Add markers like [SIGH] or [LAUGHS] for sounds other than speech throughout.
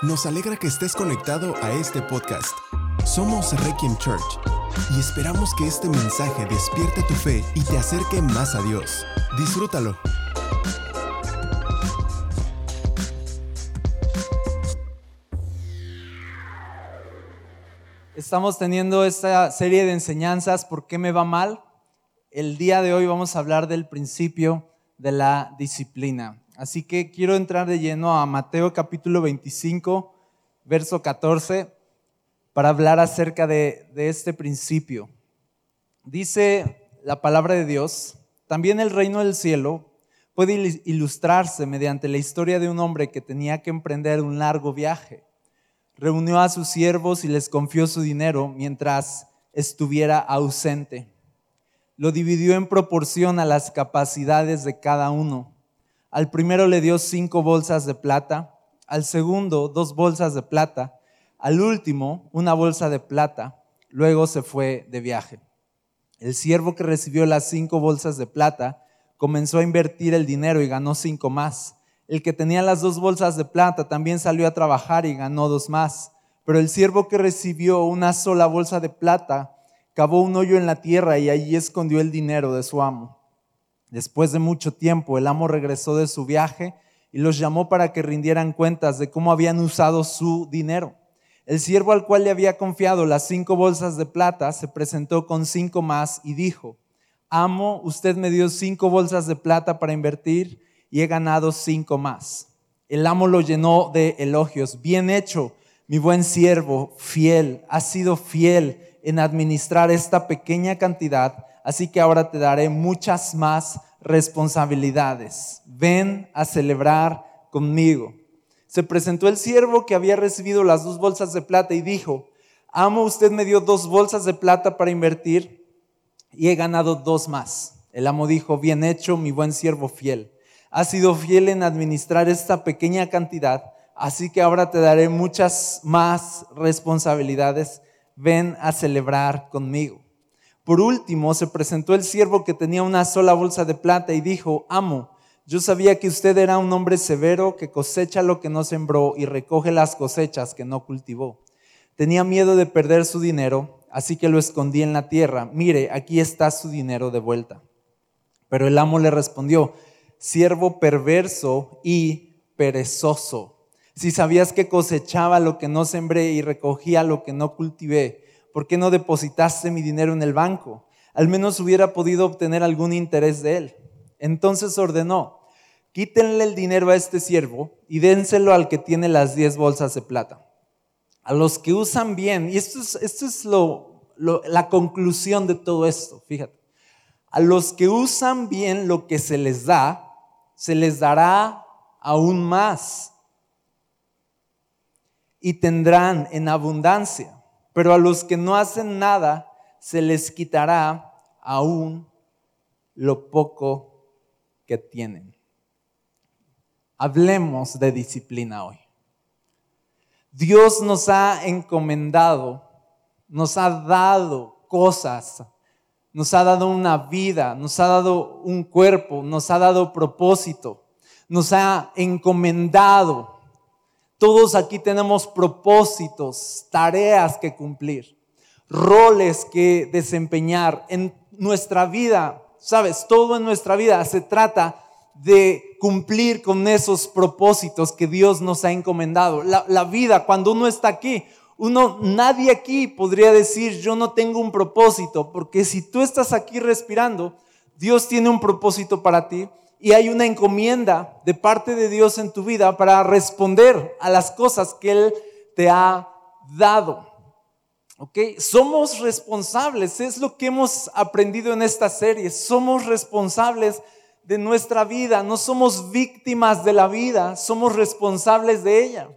Nos alegra que estés conectado a este podcast. Somos Requiem Church y esperamos que este mensaje despierte tu fe y te acerque más a Dios. Disfrútalo. Estamos teniendo esta serie de enseñanzas, ¿por qué me va mal? El día de hoy vamos a hablar del principio de la disciplina. Así que quiero entrar de lleno a Mateo capítulo 25, verso 14, para hablar acerca de, de este principio. Dice la palabra de Dios, también el reino del cielo puede ilustrarse mediante la historia de un hombre que tenía que emprender un largo viaje. Reunió a sus siervos y les confió su dinero mientras estuviera ausente. Lo dividió en proporción a las capacidades de cada uno al primero le dio cinco bolsas de plata, al segundo dos bolsas de plata, al último una bolsa de plata. Luego se fue de viaje. El siervo que recibió las cinco bolsas de plata comenzó a invertir el dinero y ganó cinco más. El que tenía las dos bolsas de plata también salió a trabajar y ganó dos más. Pero el siervo que recibió una sola bolsa de plata cavó un hoyo en la tierra y allí escondió el dinero de su amo. Después de mucho tiempo, el amo regresó de su viaje y los llamó para que rindieran cuentas de cómo habían usado su dinero. El siervo al cual le había confiado las cinco bolsas de plata se presentó con cinco más y dijo, Amo, usted me dio cinco bolsas de plata para invertir y he ganado cinco más. El amo lo llenó de elogios. Bien hecho, mi buen siervo, fiel, has sido fiel en administrar esta pequeña cantidad así que ahora te daré muchas más responsabilidades. Ven a celebrar conmigo. Se presentó el siervo que había recibido las dos bolsas de plata y dijo, amo, usted me dio dos bolsas de plata para invertir y he ganado dos más. El amo dijo, bien hecho, mi buen siervo fiel. Has sido fiel en administrar esta pequeña cantidad, así que ahora te daré muchas más responsabilidades. Ven a celebrar conmigo. Por último, se presentó el siervo que tenía una sola bolsa de plata y dijo, amo, yo sabía que usted era un hombre severo que cosecha lo que no sembró y recoge las cosechas que no cultivó. Tenía miedo de perder su dinero, así que lo escondí en la tierra. Mire, aquí está su dinero de vuelta. Pero el amo le respondió, siervo perverso y perezoso. Si sabías que cosechaba lo que no sembré y recogía lo que no cultivé, ¿por qué no depositaste mi dinero en el banco? Al menos hubiera podido obtener algún interés de él. Entonces ordenó, quítenle el dinero a este siervo y dénselo al que tiene las diez bolsas de plata. A los que usan bien, y esto es, esto es la conclusión de todo esto, fíjate, a los que usan bien lo que se les da, se les dará aún más y tendrán en abundancia pero a los que no hacen nada se les quitará aún lo poco que tienen. Hablemos de disciplina hoy. Dios nos ha encomendado, nos ha dado cosas, nos ha dado una vida, nos ha dado un cuerpo, nos ha dado propósito, nos ha encomendado todos aquí tenemos propósitos, tareas que cumplir, roles que desempeñar en nuestra vida. Sabes, todo en nuestra vida se trata de cumplir con esos propósitos que Dios nos ha encomendado. La, vida, cuando uno está aquí, uno, nadie aquí podría decir yo no tengo un propósito, porque si tú estás aquí respirando, Dios tiene un propósito para ti y hay una encomienda de parte de Dios en tu vida para responder a las cosas que Él te ha dado. ¿Ok? Somos responsables, es lo que hemos aprendido en esta serie. Somos responsables de nuestra vida, no somos víctimas de la vida, somos responsables de ella.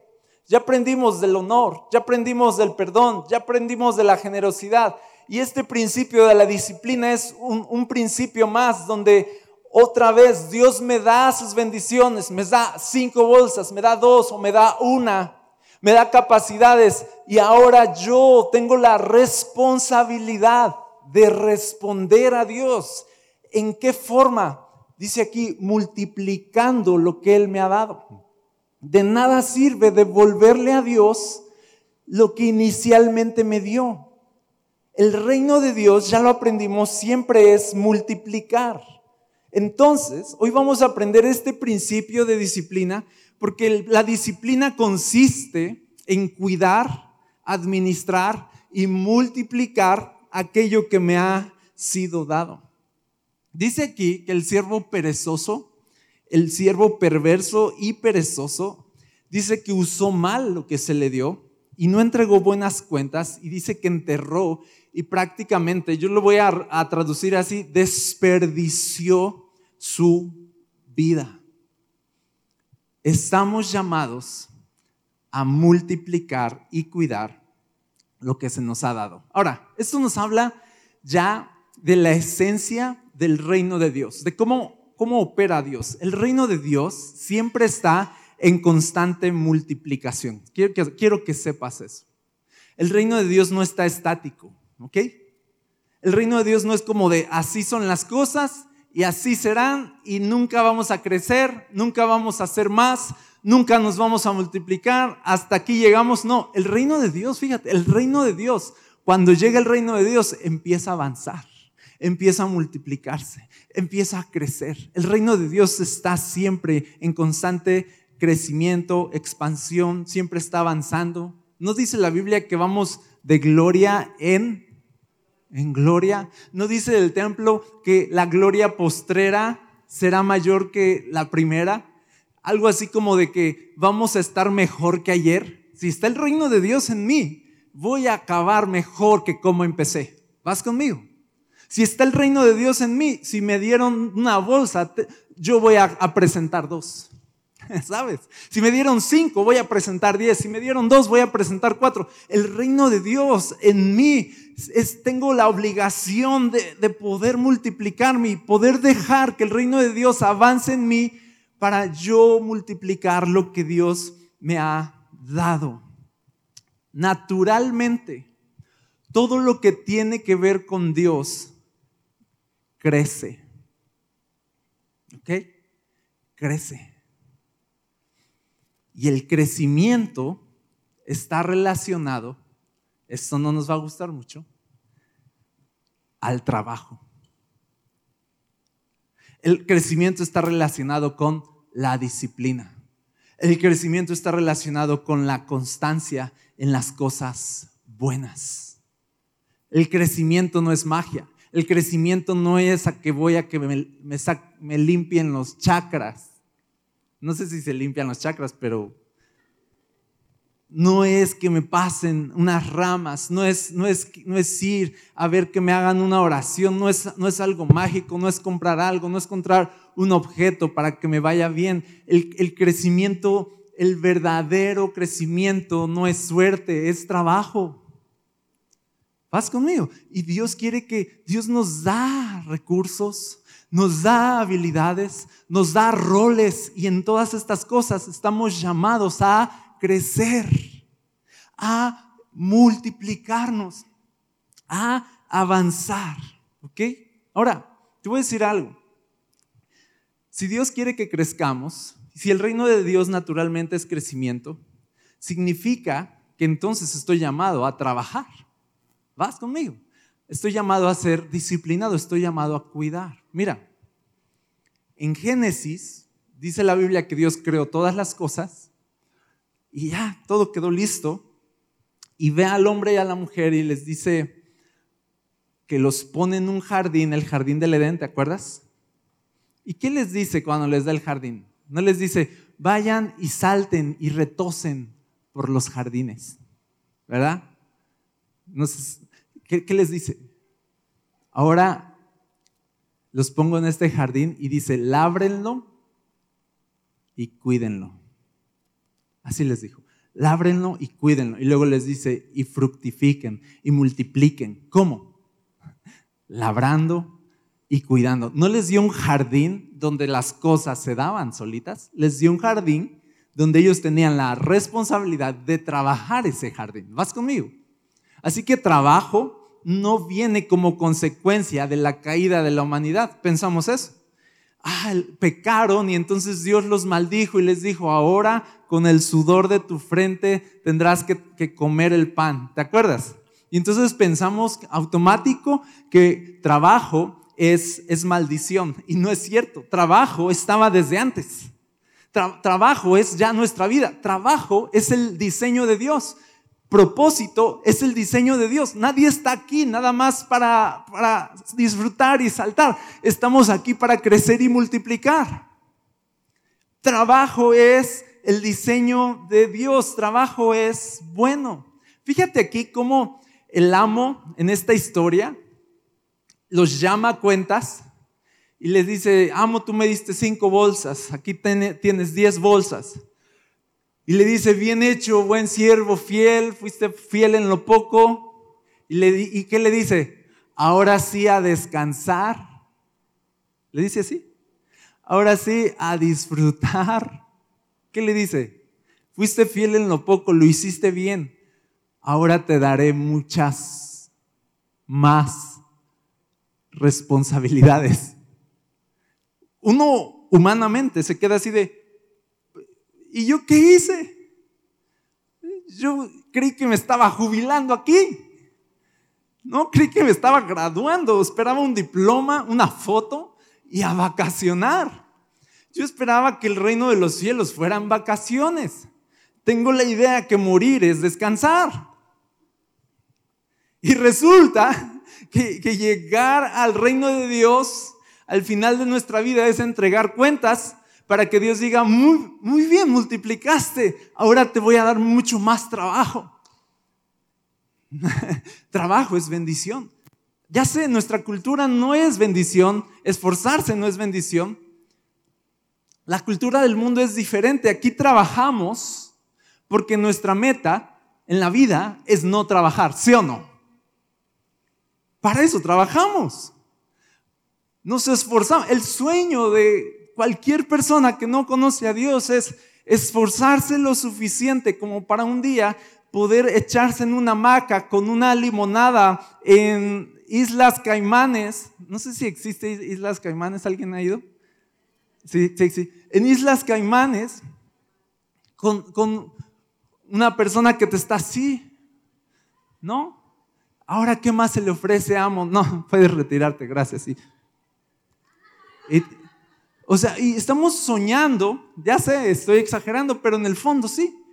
Ya aprendimos del honor, ya aprendimos del perdón, ya aprendimos de la generosidad. Y este principio de la disciplina es un, un principio más donde otra vez Dios me da sus bendiciones, me da cinco bolsas, me da dos o me da una, me da capacidades y ahora yo tengo la responsabilidad de responder a Dios. ¿En qué forma? Dice aquí, multiplicando lo que Él me ha dado. De nada sirve devolverle a Dios lo que inicialmente me dio. El reino de Dios, ya lo aprendimos, siempre es multiplicar. Entonces, hoy vamos a aprender este principio de disciplina porque la disciplina consiste en cuidar, administrar y multiplicar aquello que me ha sido dado. Dice aquí que el siervo perezoso, el siervo perverso y perezoso, dice que usó mal lo que se le dio y no entregó buenas cuentas y dice que enterró y prácticamente, yo lo voy a, a traducir así, desperdició su vida. Estamos llamados a multiplicar y cuidar lo que se nos ha dado. Ahora, esto nos habla ya de la esencia del reino de Dios, de cómo, cómo opera Dios. El reino de Dios siempre está en constante multiplicación. Quiero que, quiero que sepas eso. El reino de Dios no está estático, ¿ok? El reino de Dios no es como de así son las cosas y así serán y nunca vamos a crecer, nunca vamos a hacer más, nunca nos vamos a multiplicar, hasta aquí llegamos. No, el reino de Dios, fíjate, el reino de Dios, cuando llega el reino de Dios, empieza a avanzar, empieza a multiplicarse, empieza a crecer. El reino de Dios está siempre en constante crecimiento, expansión, siempre está avanzando. ¿No dice la Biblia que vamos de gloria en en gloria? ¿No dice el templo que la gloria postrera será mayor que la primera? algo así como de que vamos a estar mejor que ayer. Si está el reino de Dios en mí, voy a acabar mejor que como empecé. ¿Vas conmigo? Si está el reino de Dios en mí, si me dieron una bolsa, yo voy a, presentar dos. [LAUGHS] ¿Sabes? Si me dieron cinco, voy a presentar diez. Si me dieron dos, voy a presentar cuatro. El reino de Dios en mí, es, tengo la obligación de, de poder multiplicarme y poder dejar que el reino de Dios avance en mí para yo multiplicar lo que Dios me ha dado. Naturalmente, todo lo que tiene que ver con Dios crece. ¿Ok? Crece. Y el crecimiento está relacionado, esto no nos va a gustar mucho, al trabajo. El crecimiento está relacionado con la disciplina. El crecimiento está relacionado con la constancia en las cosas buenas. El crecimiento no es magia. El crecimiento no es a que voy a que me, me limpien los chakras. No sé si se limpian los chakras, pero no es que me pasen unas ramas, no es, no es, no es ir a ver que me hagan una oración, no es, no es algo mágico, no es comprar algo, no es comprar un objeto para que me vaya bien. El, el crecimiento, el verdadero crecimiento no es suerte, es trabajo. Vas conmigo. Y Dios quiere que Dios nos da recursos, nos da habilidades, nos da roles y en todas estas cosas estamos llamados a crecer, a multiplicarnos, a avanzar. ¿Ok? Ahora, te voy a decir algo. Si Dios quiere que crezcamos, si el reino de Dios naturalmente es crecimiento, significa que entonces estoy llamado a trabajar. ¿Vas conmigo? Estoy llamado a ser disciplinado, estoy llamado a cuidar. Mira, en Génesis dice la Biblia que Dios creó todas las cosas y ya, todo quedó listo. Y ve al hombre y a la mujer y les dice que los pone en un jardín, el jardín del Edén, ¿te acuerdas? ¿Y qué les dice cuando les da el jardín? No les dice, vayan y salten y retosen por los jardines, ¿verdad? No ¿qué, ¿Qué les dice? Ahora los pongo en este jardín y dice, lábrenlo y cuídenlo. Así les dijo. Lábrenlo y cuídenlo. Y luego les dice, y fructifiquen y multipliquen. ¿Cómo? Labrando y cuidando. No les dio un jardín donde las cosas se daban solitas. Les dio un jardín donde ellos tenían la responsabilidad de trabajar ese jardín. ¿Vas conmigo? Así que trabajo no viene como consecuencia de la caída de la humanidad. Pensamos eso. Ah, pecaron y entonces Dios los maldijo y les dijo, ahora con el sudor de tu frente tendrás que, comer el pan. ¿Te acuerdas? Y entonces pensamos automático que trabajo es, es maldición. Y no es cierto. Trabajo estaba desde antes. trabajo es ya nuestra vida. Trabajo es el diseño de Dios. Propósito es el diseño de Dios. Nadie está aquí nada más para, para disfrutar y saltar. Estamos aquí para crecer y multiplicar. Trabajo es el diseño de Dios. Trabajo es bueno. Fíjate aquí cómo el amo en esta historia los llama a cuentas y les dice, amo, tú me diste cinco bolsas, aquí tienes diez bolsas. Y le dice, bien hecho, buen siervo, fiel, fuiste fiel en lo poco. Y, le, ¿Y qué le dice? Ahora sí a descansar. Le dice así. Ahora sí a disfrutar. ¿Qué le dice? Fuiste fiel en lo poco, lo hiciste bien. Ahora te daré muchas más responsabilidades. Uno humanamente se queda así de, ¿y yo qué hice? Yo creí que me estaba jubilando aquí. No, creí que me estaba graduando. Esperaba un diploma, una foto y a vacacionar. Yo esperaba que el reino de los cielos fueran vacaciones. Tengo la idea que morir es descansar. Y resulta que, llegar al reino de Dios al final de nuestra vida es entregar cuentas para que Dios diga, muy, muy bien, multiplicaste, ahora te voy a dar mucho más trabajo. [LAUGHS] trabajo es bendición. Ya sé, nuestra cultura no es bendición, esforzarse no es bendición. La cultura del mundo es diferente. Aquí trabajamos porque nuestra meta en la vida es no trabajar, ¿sí o no? Para eso trabajamos. Nos esforzamos. El sueño de cualquier persona que no conoce a Dios es esforzarse lo suficiente como para un día poder echarse en una hamaca con una limonada en Islas Caimanes. No sé si existe Islas Caimanes, ¿alguien ha ido? Sí, sí, sí. En Islas Caimanes, con, con una persona que te está así, ¿no? Ahora, ¿qué más se le ofrece Amo? No, [LAUGHS] puedes retirarte, gracias. Sí. O sea, y estamos soñando, ya sé, estoy exagerando, pero en el fondo sí.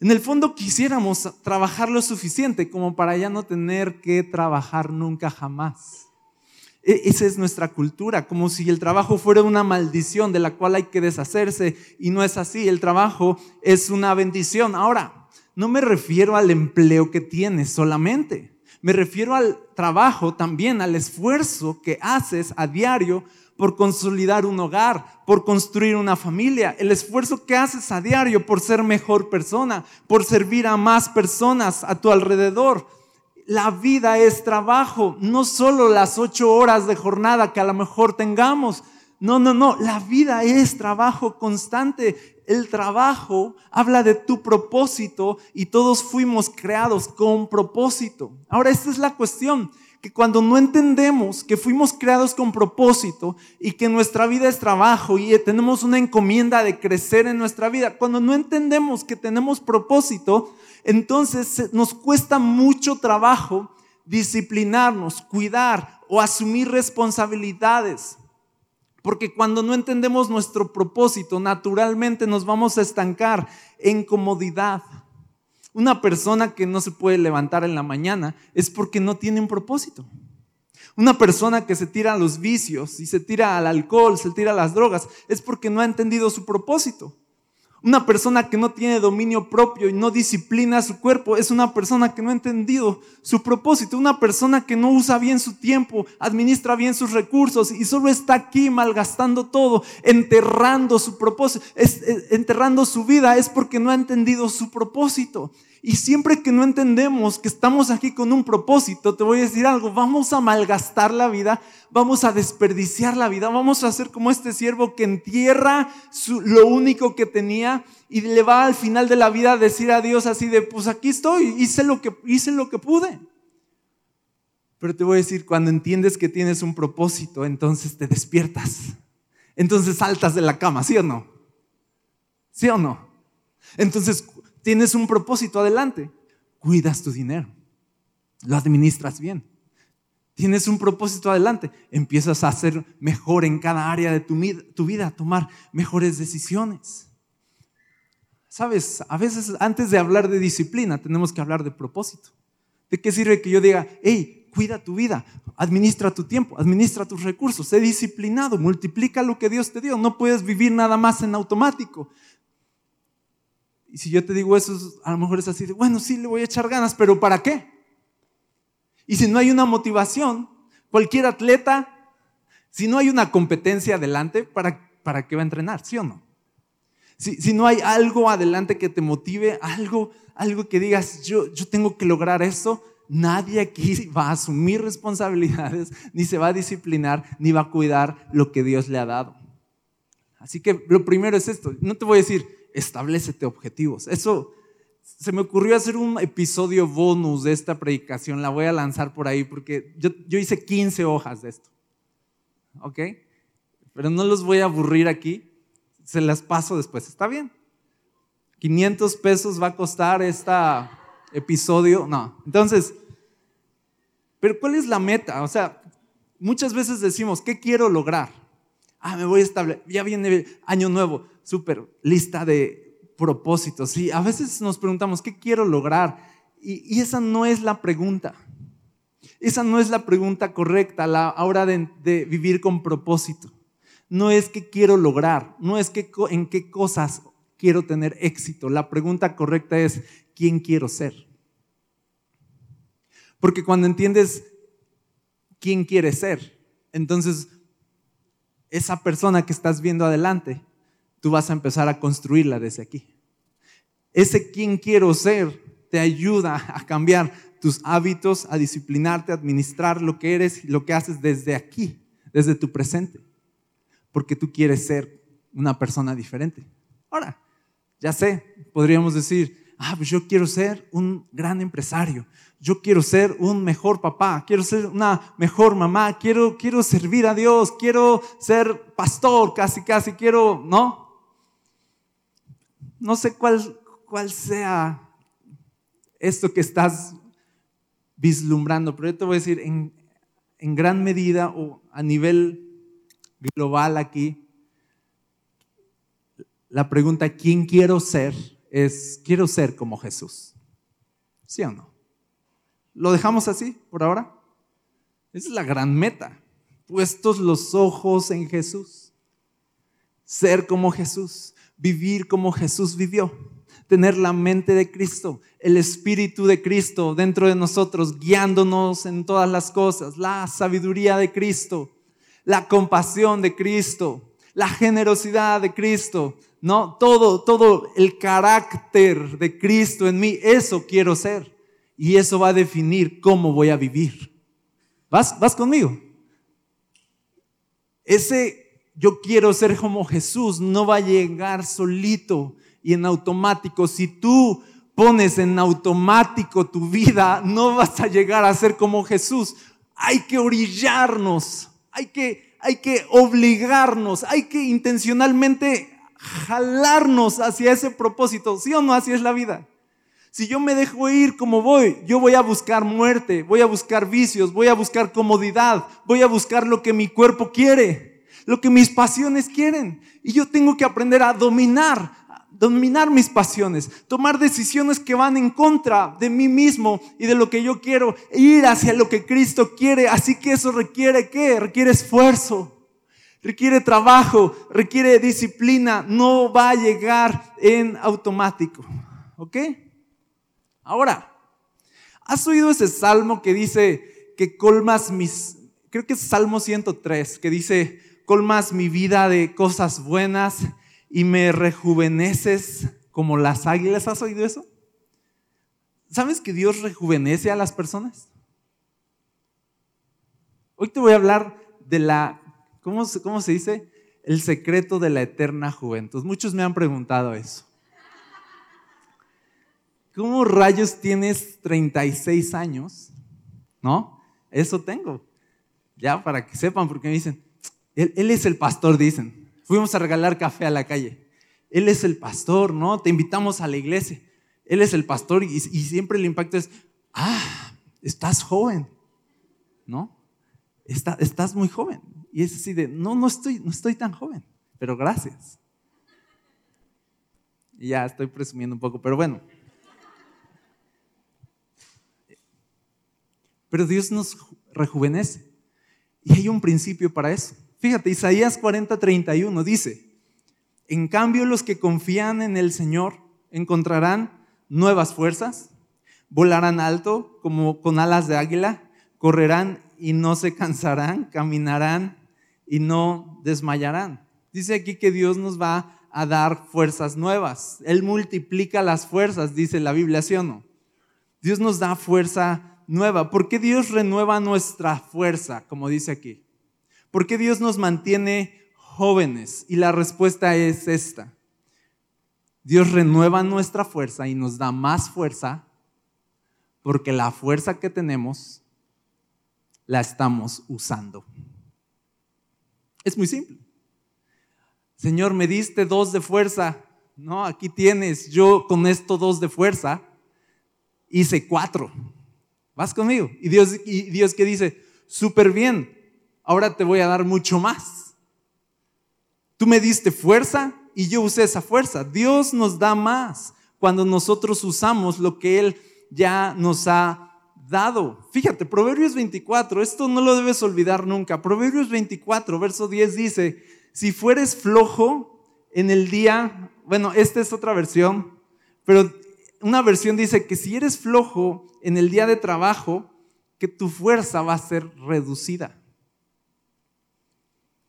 En el fondo quisiéramos trabajar lo suficiente como para ya no tener que trabajar nunca jamás. E, esa es nuestra cultura, como si el trabajo fuera una maldición de la cual hay que deshacerse y no es así, el trabajo es una bendición. Ahora, no me refiero al empleo que tienes solamente. Me refiero al trabajo también, al esfuerzo que haces a diario por consolidar un hogar, por construir una familia, el esfuerzo que haces a diario por ser mejor persona, por servir a más personas a tu alrededor. La vida es trabajo, no solo las ocho horas de jornada que a lo mejor tengamos. No, no, no, la vida es trabajo constante el trabajo habla de tu propósito y todos fuimos creados con propósito. Ahora, esta es la cuestión, que cuando no entendemos que fuimos creados con propósito y que nuestra vida es trabajo y tenemos una encomienda de crecer en nuestra vida, cuando no entendemos que tenemos propósito, entonces nos cuesta mucho trabajo disciplinarnos, cuidar o asumir responsabilidades. Porque cuando no entendemos nuestro propósito, naturalmente nos vamos a estancar en comodidad. Una persona que no se puede levantar en la mañana es porque no tiene un propósito. Una persona que se tira a los vicios y se tira al alcohol, se tira a las drogas, es porque no ha entendido su propósito. Una persona que no tiene dominio propio y no disciplina su cuerpo es una persona que no ha entendido su propósito. Una persona que no usa bien su tiempo, administra bien sus recursos y solo está aquí malgastando todo, enterrando su propósito, enterrando su vida, es porque no ha entendido su propósito. Y siempre que no entendemos que estamos aquí con un propósito, te voy a decir algo, vamos a malgastar la vida, vamos a desperdiciar la vida, vamos a ser como este siervo que entierra lo único que tenía y le va al final de la vida a decir a Dios así de, pues aquí estoy, hice lo que, hice lo que pude. Pero te voy a decir, cuando entiendes que tienes un propósito, entonces te despiertas. Entonces saltas de la cama, ¿sí o no? ¿Sí o no? Entonces, tienes un propósito adelante. Cuidas tu dinero. Lo administras bien. Tienes un propósito adelante. Empiezas a ser mejor en cada área de tu, tu vida, a tomar mejores decisiones. Sabes, a veces antes de hablar de disciplina tenemos que hablar de propósito. ¿De qué sirve que yo diga, hey, cuida tu vida, administra tu tiempo, administra tus recursos, sé disciplinado, multiplica lo que Dios te dio, no puedes vivir nada más en automático. Y si yo te digo eso, a lo mejor es así de, bueno, sí, le voy a echar ganas, pero ¿para qué? Y si no hay una motivación, cualquier atleta, si no hay una competencia adelante, ¿para, para qué va a entrenar? ¿Sí o no? Si, si no hay algo adelante que te motive, algo algo que digas, yo, yo tengo que lograr eso, nadie aquí [LAUGHS] va a asumir responsabilidades, ni se va a disciplinar, ni va a cuidar lo que Dios le ha dado. Así que lo primero es esto. No te voy a decir, establecete objetivos. Eso se me ocurrió hacer un episodio bonus de esta predicación. La voy a lanzar por ahí porque yo, yo hice 15 hojas de esto. ¿Ok? Pero no los voy a aburrir aquí. Se las paso después. ¿Está bien? 500 pesos va a costar este episodio. No. Entonces, pero ¿cuál es la meta? O sea, muchas veces decimos, ¿qué quiero lograr? Ah, me voy a establecer, ya viene año nuevo, súper, lista de propósitos. Y a veces nos preguntamos, ¿qué quiero lograr? Y, esa no es la pregunta. Esa no es la pregunta correcta a la hora de, vivir con propósito. No es qué quiero lograr, no es que, en qué cosas quiero tener éxito. La pregunta correcta es, ¿quién quiero ser? Porque cuando entiendes quién quieres ser, entonces esa persona que estás viendo adelante, tú vas a empezar a construirla desde aquí. Ese quién quiero ser te ayuda a cambiar tus hábitos, a disciplinarte, a administrar lo que eres y lo que haces desde aquí, desde tu presente, porque tú quieres ser una persona diferente. Ahora, ya sé, podríamos decir, ah, pues yo quiero ser un gran empresario, yo quiero ser un mejor papá, quiero ser una mejor mamá, quiero, quiero servir a Dios, quiero ser pastor, casi, casi, quiero, ¿no? No sé cuál, cuál sea esto que estás vislumbrando, pero yo te voy a decir, en, en gran medida o a nivel global aquí, la pregunta ¿quién quiero ser? es quiero ser como Jesús. ¿Sí o no? ¿Lo dejamos así por ahora? Esa es la gran meta. Puestos los ojos en Jesús. Ser como Jesús. Vivir como Jesús vivió. Tener la mente de Cristo, el Espíritu de Cristo dentro de nosotros, guiándonos en todas las cosas. La sabiduría de Cristo, la compasión de Cristo, la generosidad de Cristo, ¿no? Todo, todo el carácter de Cristo en mí, eso quiero ser. Y eso va a definir cómo voy a vivir. ¿Vas, vas conmigo? Ese yo quiero ser como Jesús no va a llegar solito y en automático. Si tú pones en automático tu vida, no vas a llegar a ser como Jesús. Hay que orillarnos, hay que hay que obligarnos, hay que intencionalmente jalarnos hacia ese propósito, ¿sí o no? Así es la vida. Si yo me dejo ir como voy, yo voy a buscar muerte, voy a buscar vicios, voy a buscar comodidad, voy a buscar lo que mi cuerpo quiere, lo que mis pasiones quieren. Y yo tengo que aprender a dominar dominar mis pasiones, tomar decisiones que van en contra de mí mismo y de lo que yo quiero, e ir hacia lo que Cristo quiere. Así que eso requiere qué? Requiere esfuerzo, requiere trabajo, requiere disciplina. No va a llegar en automático. ¿Ok? Ahora, ¿has oído ese salmo que dice que colmas mis, creo que es Salmo 103, que dice, colmas mi vida de cosas buenas y me rejuveneces como las águilas. ¿Has oído eso? ¿Sabes que Dios rejuvenece a las personas? Hoy te voy a hablar de la, ¿cómo, cómo se dice? El secreto de la eterna juventud. Muchos me han preguntado eso. ¿Cómo rayos tienes 36 años? ¿No? Eso tengo. Ya, para que sepan, porque me dicen, él, es el pastor, dicen fuimos a regalar café a la calle. Él es el pastor, ¿no? Te invitamos a la iglesia. Él es el pastor y, siempre el impacto es, ah, estás joven, ¿no? estás muy joven. Y es así de, no, no estoy, no estoy tan joven, pero gracias. Y ya estoy presumiendo un poco, pero bueno. Pero Dios nos rejuvenece. Y hay un principio para eso. Fíjate, Isaías 40, 31 dice, en cambio los que confían en el Señor encontrarán nuevas fuerzas, volarán alto como con alas de águila, correrán y no se cansarán, caminarán y no desmayarán. Dice aquí que Dios nos va a dar fuerzas nuevas. Él multiplica las fuerzas, dice la Biblia, ¿sí o no? Dios nos da fuerza nueva. ¿Por qué Dios renueva nuestra fuerza, como dice aquí? ¿Por qué Dios nos mantiene jóvenes? Y la respuesta es esta. Dios renueva nuestra fuerza y nos da más fuerza porque la fuerza que tenemos la estamos usando. Es muy simple. Señor, me diste dos de fuerza. No, aquí tienes. Yo con esto dos de fuerza hice cuatro. ¿Vas conmigo? Y Dios, y Dios que dice, súper bien, ahora te voy a dar mucho más. Tú me diste fuerza, y yo usé esa fuerza. Dios nos da más cuando nosotros usamos lo que Él ya nos ha dado. Fíjate, Proverbios 24, esto no lo debes olvidar nunca. Proverbios 24, verso 10 dice, si fueres flojo en el día, bueno, esta es otra versión, pero una versión dice que si eres flojo en el día de trabajo, que tu fuerza va a ser reducida.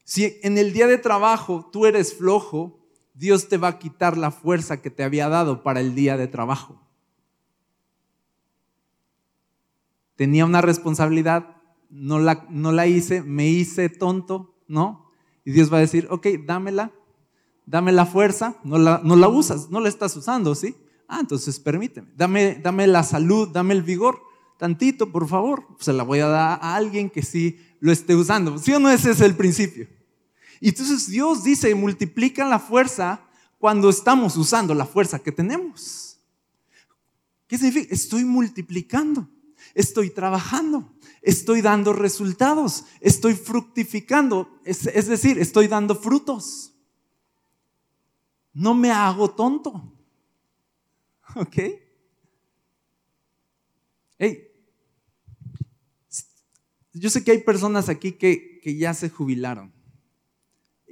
Si en el día de trabajo tú eres flojo, Dios te va a quitar la fuerza que te había dado para el día de trabajo. Tenía una responsabilidad, no la, no la hice, me hice tonto, ¿no? Y Dios va a decir, ok, dámela, dame la fuerza, no la, no la usas, no la estás usando, ¿sí? Ah, entonces permíteme, dame, dame la salud, dame el vigor, tantito, por favor, se la voy a dar a alguien que sí lo esté usando. ¿Sí o no ese es el principio? Y entonces Dios dice, multiplica la fuerza cuando estamos usando la fuerza que tenemos. ¿Qué significa? Estoy multiplicando, estoy trabajando, estoy dando resultados, estoy fructificando, es, decir, estoy dando frutos. No me hago tonto. [LAUGHS] ¿Ok? Hey, yo sé que hay personas aquí que, que ya se jubilaron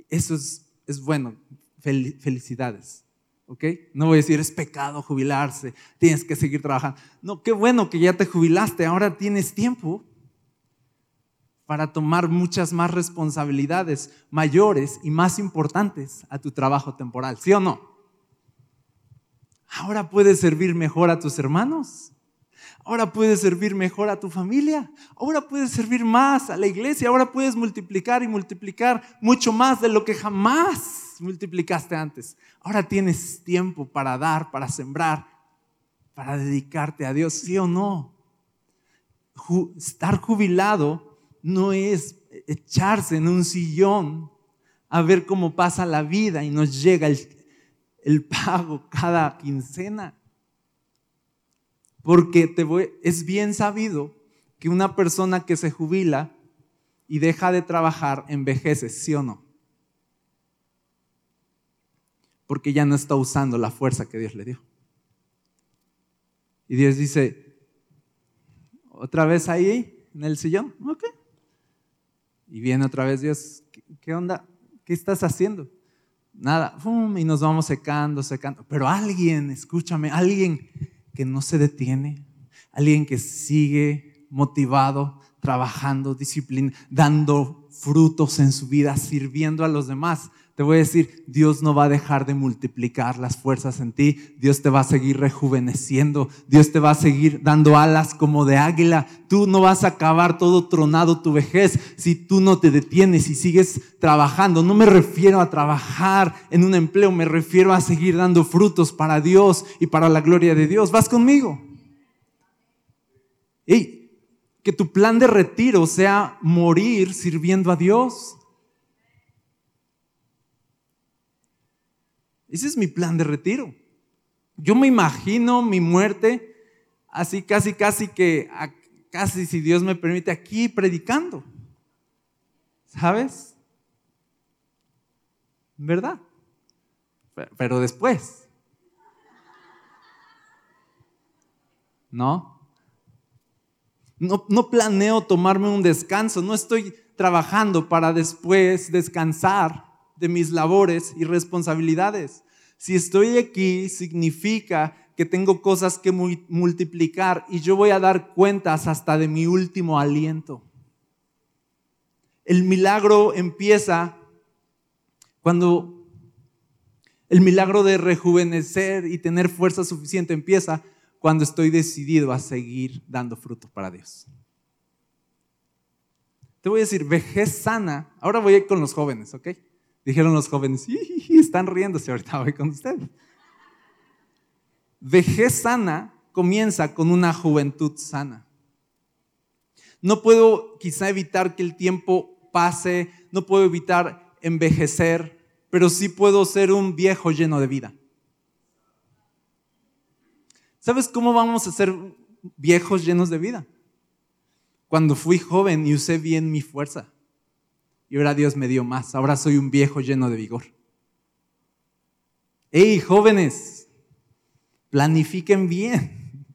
eso es, es bueno, felicidades. ¿Ok? No voy a decir es pecado jubilarse, tienes que seguir trabajando. No, qué bueno que ya te jubilaste, ahora tienes tiempo para tomar muchas más responsabilidades mayores y más importantes a tu trabajo temporal, ¿sí o no? Ahora puedes servir mejor a tus hermanos, Ahora puedes servir mejor a tu familia. Ahora puedes servir más a la iglesia. Ahora puedes multiplicar y multiplicar mucho más de lo que jamás multiplicaste antes. Ahora tienes tiempo para dar, para sembrar, para dedicarte a Dios, ¿sí o no? estar jubilado no es echarse en un sillón a ver cómo pasa la vida y nos llega el, el pago cada quincena. Porque te voy, es bien sabido que una persona que se jubila y deja de trabajar envejece, ¿sí o no? Porque ya no está usando la fuerza que Dios le dio. Y Dios dice, otra vez ahí, en el sillón, ok. Y viene otra vez Dios, ¿qué, onda? ¿Qué estás haciendo? Nada, y nos vamos secando, secando. Pero alguien, escúchame, alguien que no se detiene, alguien que sigue motivado, trabajando, disciplina, dando frutos en su vida, sirviendo a los demás. Te voy a decir, Dios no va a dejar de multiplicar las fuerzas en ti, Dios te va a seguir rejuveneciendo, Dios te va a seguir dando alas como de águila. Tú no vas a acabar todo tronado tu vejez si tú no te detienes y sigues trabajando. No me refiero a trabajar en un empleo, me refiero a seguir dando frutos para Dios y para la gloria de Dios. ¿Vas conmigo? Y que tu plan de retiro sea morir sirviendo a Dios. Ese es mi plan de retiro. Yo me imagino mi muerte así casi, casi que, casi si Dios me permite, aquí predicando. ¿Sabes? ¿Verdad? Pero después. ¿No? No, no planeo tomarme un descanso, no estoy trabajando para después descansar de mis labores y responsabilidades. Si estoy aquí, significa que tengo cosas que multiplicar y yo voy a dar cuentas hasta de mi último aliento. El milagro empieza cuando el milagro de rejuvenecer y tener fuerza suficiente empieza cuando estoy decidido a seguir dando fruto para Dios. Te voy a decir, vejez sana. Ahora voy a ir con los jóvenes, ¿ok? Dijeron los jóvenes, [LAUGHS] están riéndose, ahorita voy con ustedes. Vejez sana comienza con una juventud sana. No puedo quizá evitar que el tiempo pase, no puedo evitar envejecer, pero sí puedo ser un viejo lleno de vida. ¿Sabes cómo vamos a ser viejos llenos de vida? Cuando fui joven y usé bien mi fuerza. Y ahora Dios me dio más. Ahora soy un viejo lleno de vigor. ¡Hey, jóvenes! Planifiquen bien.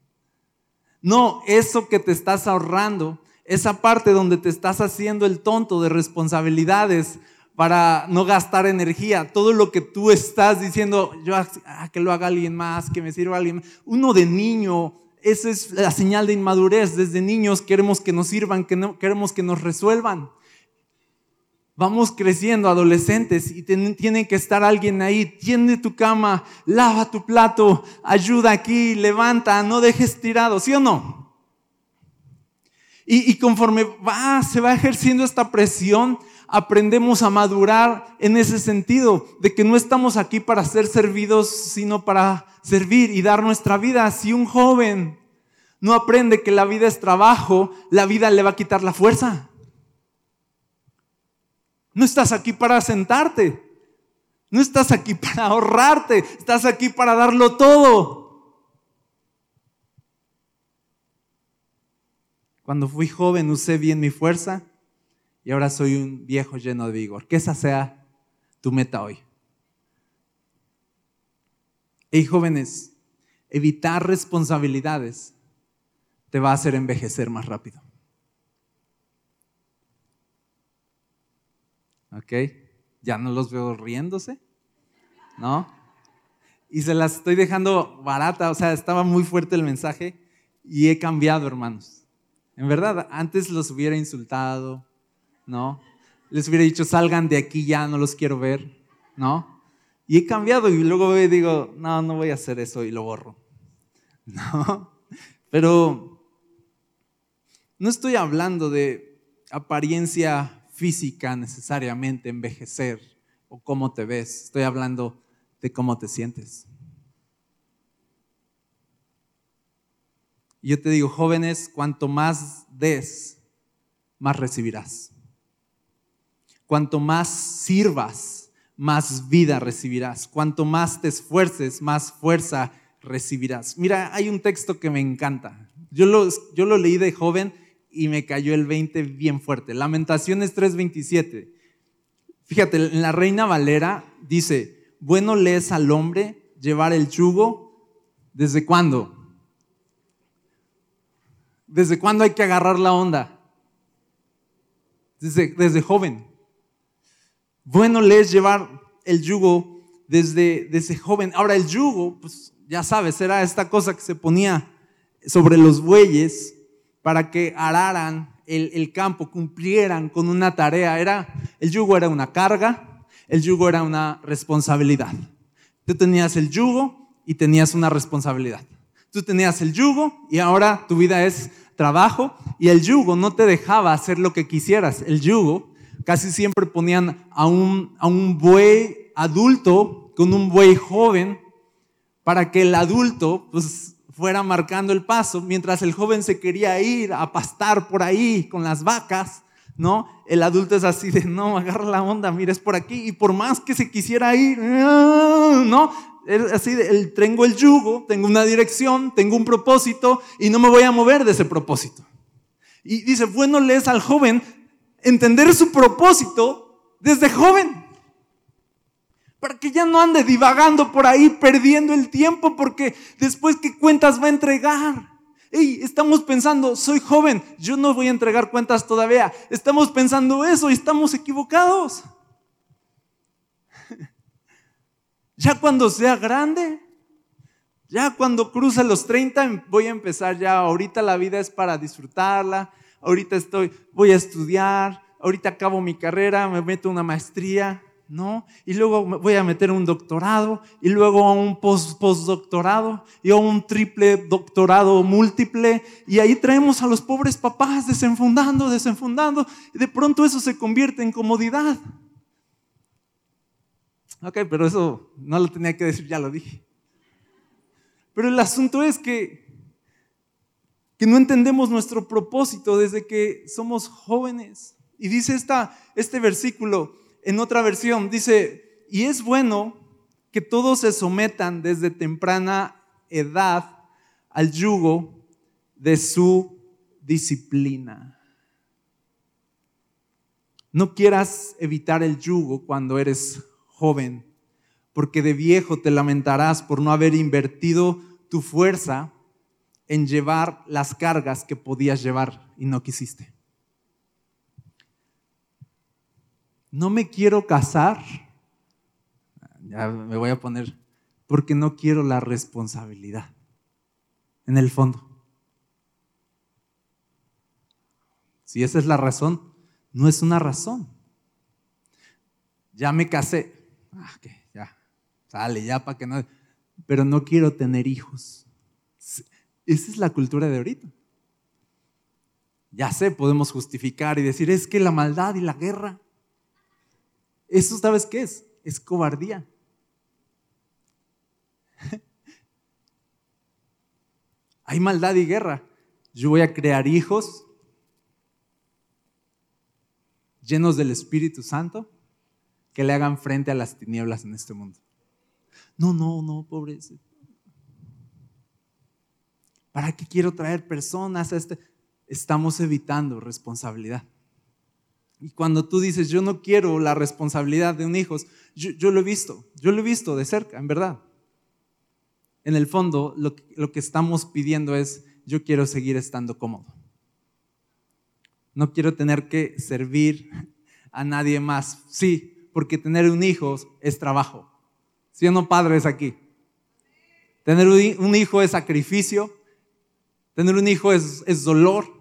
No, eso que te estás ahorrando, esa parte donde te estás haciendo el tonto de responsabilidades para no gastar energía, todo lo que tú estás diciendo, yo ah, que lo haga alguien más, que me sirva alguien más. Uno de niño, esa es la señal de inmadurez. Desde niños queremos que nos sirvan, que no, queremos que nos resuelvan vamos creciendo, adolescentes, y tiene que estar alguien ahí, tiende tu cama, lava tu plato, ayuda aquí, levanta, no dejes tirado, ¿sí o no? Y, y conforme va, se va ejerciendo esta presión, aprendemos a madurar en ese sentido, de que no estamos aquí para ser servidos, sino para servir y dar nuestra vida. Si un joven no aprende que la vida es trabajo, la vida le va a quitar la fuerza. No estás aquí para sentarte. No estás aquí [LAUGHS] para ahorrarte. Estás aquí para darlo todo. Cuando fui joven usé bien mi fuerza y ahora soy un viejo lleno de vigor. Que esa sea tu meta hoy. Hey jóvenes, evitar responsabilidades te va a hacer envejecer más rápido. ¿Ok? Ya no los veo riéndose, ¿no? Y se las estoy dejando barata, o sea, estaba muy fuerte el mensaje y he cambiado, hermanos. En verdad, antes los hubiera insultado, ¿no? Les hubiera dicho, salgan de aquí ya, no los quiero ver, ¿no? Y he cambiado y luego digo, no, no voy a hacer eso y lo borro, [LAUGHS] ¿no? Pero no estoy hablando de apariencia física necesariamente, envejecer o cómo te ves. Estoy hablando de cómo te sientes. Y yo te digo, jóvenes, cuanto más des, más recibirás. Cuanto más sirvas, más vida recibirás. Cuanto más te esfuerces, más fuerza recibirás. Mira, hay un texto que me encanta. Yo lo, yo lo leí de joven y me cayó el 20 bien fuerte. Lamentaciones 3:27. Fíjate, en la Reina Valera dice, bueno le es al hombre llevar el yugo, ¿desde cuándo? ¿Desde cuándo hay que agarrar la onda? Desde, desde joven. Bueno le es llevar el yugo desde, desde joven. Ahora el yugo, pues ya sabes, era esta cosa que se ponía sobre los bueyes para que araran el, campo, cumplieran con una tarea. Era, el yugo era una carga, el yugo era una responsabilidad. Tú tenías el yugo y tenías una responsabilidad. Tú tenías el yugo y ahora tu vida es trabajo y el yugo no te dejaba hacer lo que quisieras. El yugo casi siempre ponían a un, a un buey adulto con un buey joven para que el adulto pues fuera marcando el paso, mientras el joven se quería ir a pastar por ahí con las vacas, ¿no? El adulto es así de, no, agarra la onda, mira, es por aquí, y por más que se quisiera ir, ¿no? Es así de, tengo el yugo, tengo una dirección, tengo un propósito, y no me voy a mover de ese propósito. Y dice, bueno, lees al joven entender su propósito desde joven. Para que ya no ande divagando por ahí, perdiendo el tiempo, porque después qué cuentas va a entregar. Hey, estamos pensando, soy joven, yo no voy a entregar cuentas todavía. Estamos pensando eso y estamos equivocados. [LAUGHS] Ya cuando sea grande, ya cuando cruce los 30, voy a empezar ya. Ahorita la vida es para disfrutarla. Ahorita estoy, voy a estudiar. Ahorita acabo mi carrera, me meto una maestría. ¿No? Y luego voy a meter un doctorado y luego a un postdoctorado y a un triple doctorado múltiple y ahí traemos a los pobres papás desenfundando, desenfundando y de pronto eso se convierte en comodidad. Ok, pero eso no lo tenía que decir, ya lo dije. Pero el asunto es que, que no entendemos nuestro propósito desde que somos jóvenes. Y dice esta, este versículo, en otra versión dice, y es bueno que todos se sometan desde temprana edad al yugo de su disciplina. No quieras evitar el yugo cuando eres joven, porque de viejo te lamentarás por no haber invertido tu fuerza en llevar las cargas que podías llevar y no quisiste. No me quiero casar, ya me voy a poner, porque no quiero la responsabilidad, en el fondo. Si esa es la razón, no es una razón. Ya me casé, ah, ya, sale, ya para que no, pero no quiero tener hijos. Esa es la cultura de ahorita. Ya sé, podemos justificar y decir, es que la maldad y la guerra. Eso sabes qué es? Es cobardía. [LAUGHS] Hay maldad y guerra. Yo voy a crear hijos llenos del Espíritu Santo que le hagan frente a las tinieblas en este mundo. No, no, no, pobre. ¿Para qué quiero traer personas a este? Estamos evitando responsabilidad. Y cuando tú dices, yo no quiero la responsabilidad de un hijo, yo, lo he visto, yo lo he visto de cerca, en verdad. En el fondo, lo, lo que estamos pidiendo es, yo quiero seguir estando cómodo. No quiero tener que servir a nadie más. Sí, porque tener un hijo es trabajo. ¿Sí o no, padres aquí? Tener un hijo es sacrificio. Tener un hijo es, es dolor.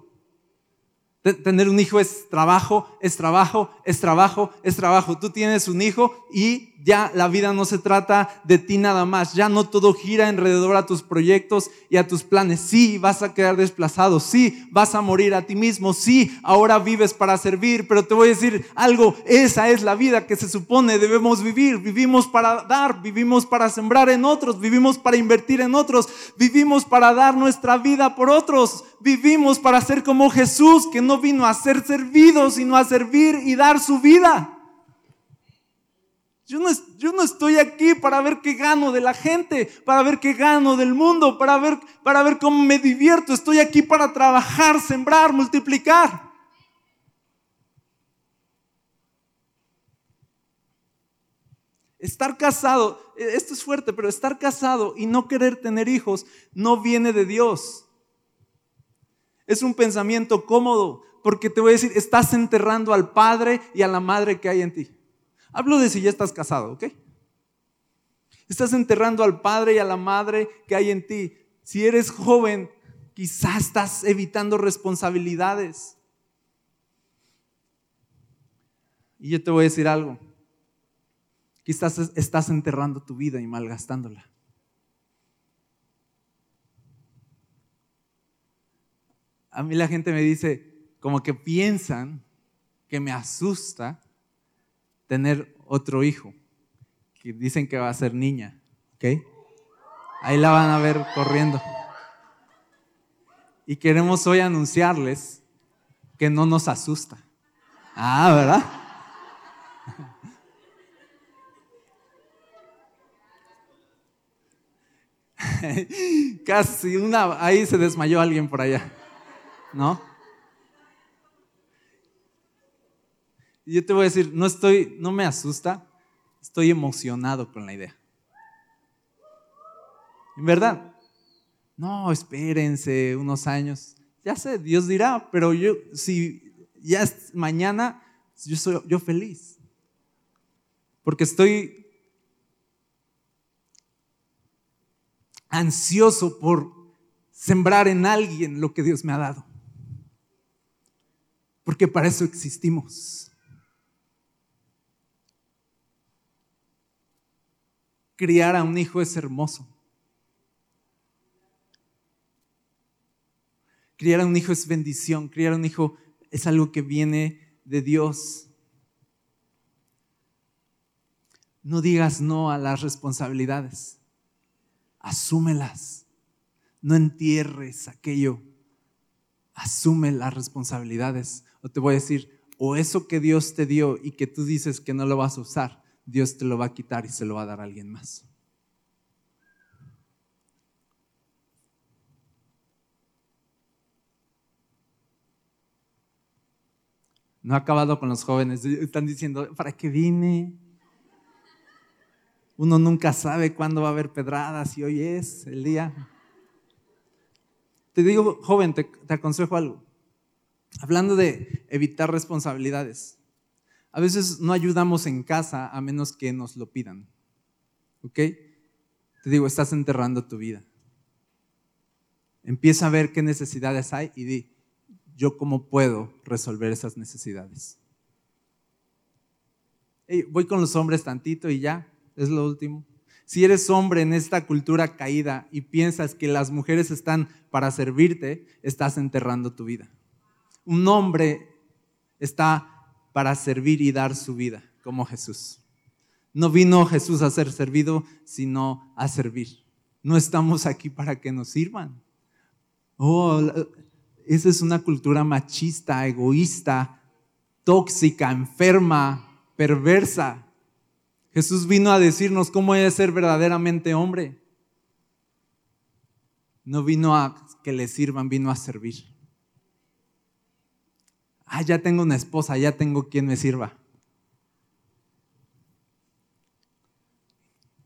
Tener un hijo es trabajo, es trabajo, es trabajo, es trabajo. Tú tienes un hijo y ya la vida no se trata de ti nada más. Ya no todo gira alrededor a tus proyectos y a tus planes. Sí, vas a quedar desplazado. Sí, vas a morir a ti mismo. Sí, ahora vives para servir. Pero te voy a decir algo. Esa es la vida que se supone debemos vivir. Vivimos para dar, vivimos para sembrar en otros, vivimos para invertir en otros, vivimos para dar nuestra vida por otros. Vivimos para ser como Jesús, que no vino a ser servido, sino a servir y dar su vida. Yo no, estoy aquí para ver qué gano de la gente, para ver qué gano del mundo, para ver, para ver cómo me divierto. Estoy aquí para trabajar, sembrar, multiplicar. Estar casado, e, esto es fuerte, pero estar casado y no querer tener hijos no viene de Dios. Es un pensamiento cómodo, porque te voy a decir, estás enterrando al padre y a la madre que hay en ti. Hablo de si ya estás casado, ¿ok? Estás enterrando al padre y a la madre que hay en ti. Si eres joven, quizás estás evitando responsabilidades. Y yo te voy a decir algo. Quizás estás enterrando tu vida y malgastándola. A mí la gente me dice, como que piensan que me asusta tener otro hijo, que dicen que va a ser niña, ¿ok? Ahí la van a ver corriendo. Y queremos hoy anunciarles que no nos asusta. Ah, ¿verdad? [LAUGHS] Casi una, ahí se desmayó alguien por allá, ¿no? Yo te voy a decir, no estoy, no me asusta, estoy emocionado con la idea. En verdad, no, espérense unos años. Ya sé, Dios dirá, pero yo, si ya es mañana, yo soy yo feliz. Porque estoy ansioso por sembrar en alguien lo que Dios me ha dado. Porque para eso existimos. Criar a un hijo es hermoso. Criar a un hijo es bendición, criar a un hijo es algo que viene de Dios. No digas no a las responsabilidades, asúmelas, no entierres aquello, asume las responsabilidades. O te voy a decir, o eso que Dios te dio y que tú dices que no lo vas a usar, Dios te lo va a quitar y se lo va a dar a alguien más. No ha acabado con los jóvenes. Están diciendo, ¿para qué vine? Uno nunca sabe cuándo va a haber pedradas y hoy es el día. Te digo, joven, te, te aconsejo algo. Hablando de evitar responsabilidades. A veces no ayudamos en casa a menos que nos lo pidan. ¿Ok? Te digo, estás enterrando tu vida. Empieza a ver qué necesidades hay y di, yo cómo puedo resolver esas necesidades. voy con los hombres tantito y ya, es lo último. Si eres hombre en esta cultura caída y piensas que las mujeres están para servirte, estás enterrando tu vida. Un hombre está para servir y dar su vida, como Jesús. No vino Jesús a ser servido, sino a servir. No estamos aquí para que nos sirvan. Oh, esa es una cultura machista, egoísta, tóxica, enferma, perversa. Jesús vino a decirnos cómo es ser verdaderamente hombre. No vino a que le sirvan, vino a servir ah, ya tengo una esposa, ya tengo quien me sirva.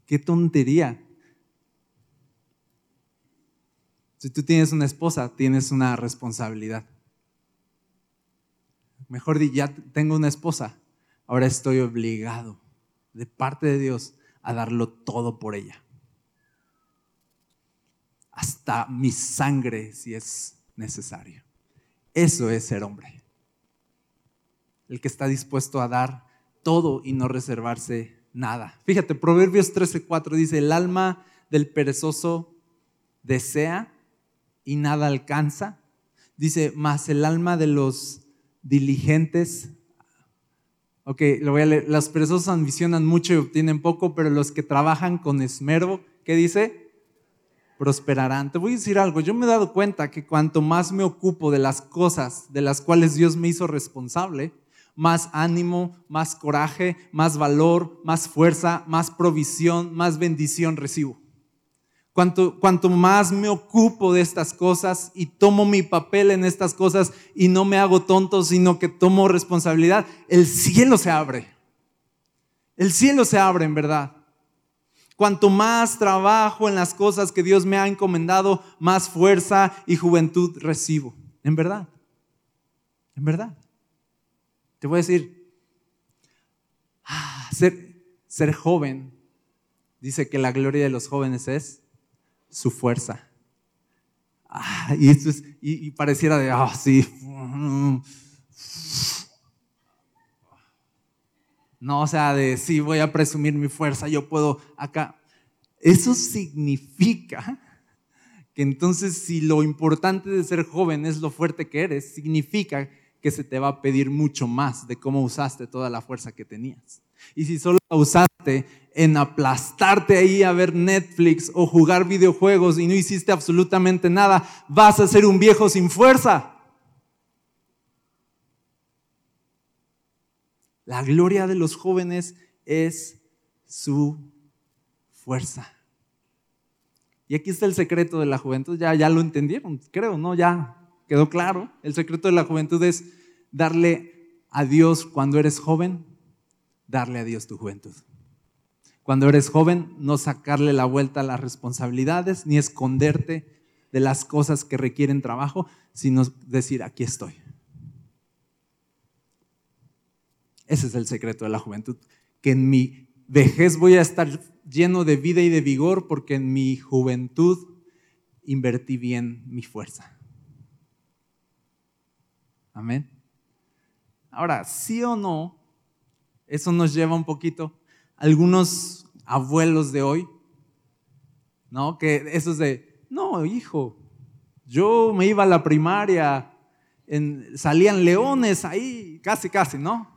Qué tontería. Si tú tienes una esposa, tienes una responsabilidad. Mejor di, ya tengo una esposa, ahora estoy obligado de parte de Dios a darlo todo por ella. Hasta mi sangre si es necesario. Eso es ser hombre el que está dispuesto a dar todo y no reservarse nada. Fíjate, Proverbios 13:4 dice, el alma del perezoso desea y nada alcanza. Dice, más el alma de los diligentes. Ok, lo voy a leer. Los perezosos ambicionan mucho y obtienen poco, pero los que trabajan con esmero, ¿qué dice? Prosperarán. Te voy a decir algo, yo me he dado cuenta que cuanto más me ocupo de las cosas de las cuales Dios me hizo responsable, más ánimo, más coraje, más valor, más fuerza, más provisión, más bendición recibo. Cuanto, cuanto, más me ocupo de estas cosas y tomo mi papel en estas cosas y no me hago tonto, sino que tomo responsabilidad, el cielo se abre. El cielo se abre en verdad. Cuanto más trabajo en las cosas que Dios me ha encomendado, más fuerza y juventud recibo. En verdad. En verdad. Te voy a decir, ah, ser, joven, dice que la gloria de los jóvenes es su fuerza. Ah, y, esto es, y, pareciera de, ah, sí. No, o sea, de sí, voy a presumir mi fuerza, yo puedo acá. Eso significa que entonces si lo importante de ser joven es lo fuerte que eres, significa que se te va a pedir mucho más de cómo usaste toda la fuerza que tenías. Y si solo la usaste en aplastarte ahí a ver Netflix o jugar videojuegos y no hiciste absolutamente nada, vas a ser un viejo sin fuerza. La gloria de los jóvenes es su fuerza. Y aquí está el secreto de la juventud. Ya, ya lo entendieron, creo, ¿no? Ya quedó claro. El secreto de la juventud es darle a Dios cuando eres joven, darle a Dios tu juventud. Cuando eres joven, no sacarle la vuelta a las responsabilidades, ni esconderte de las cosas que requieren trabajo, sino decir, aquí estoy. Ese es el secreto de la juventud, que en mi vejez voy a estar lleno de vida y de vigor porque en mi juventud invertí bien mi fuerza. Amén. Ahora, sí o no, eso nos lleva un poquito. Algunos abuelos de hoy, ¿no? Que eso es de, no, hijo, yo me iba a la primaria, salían leones ahí, casi, casi, ¿no?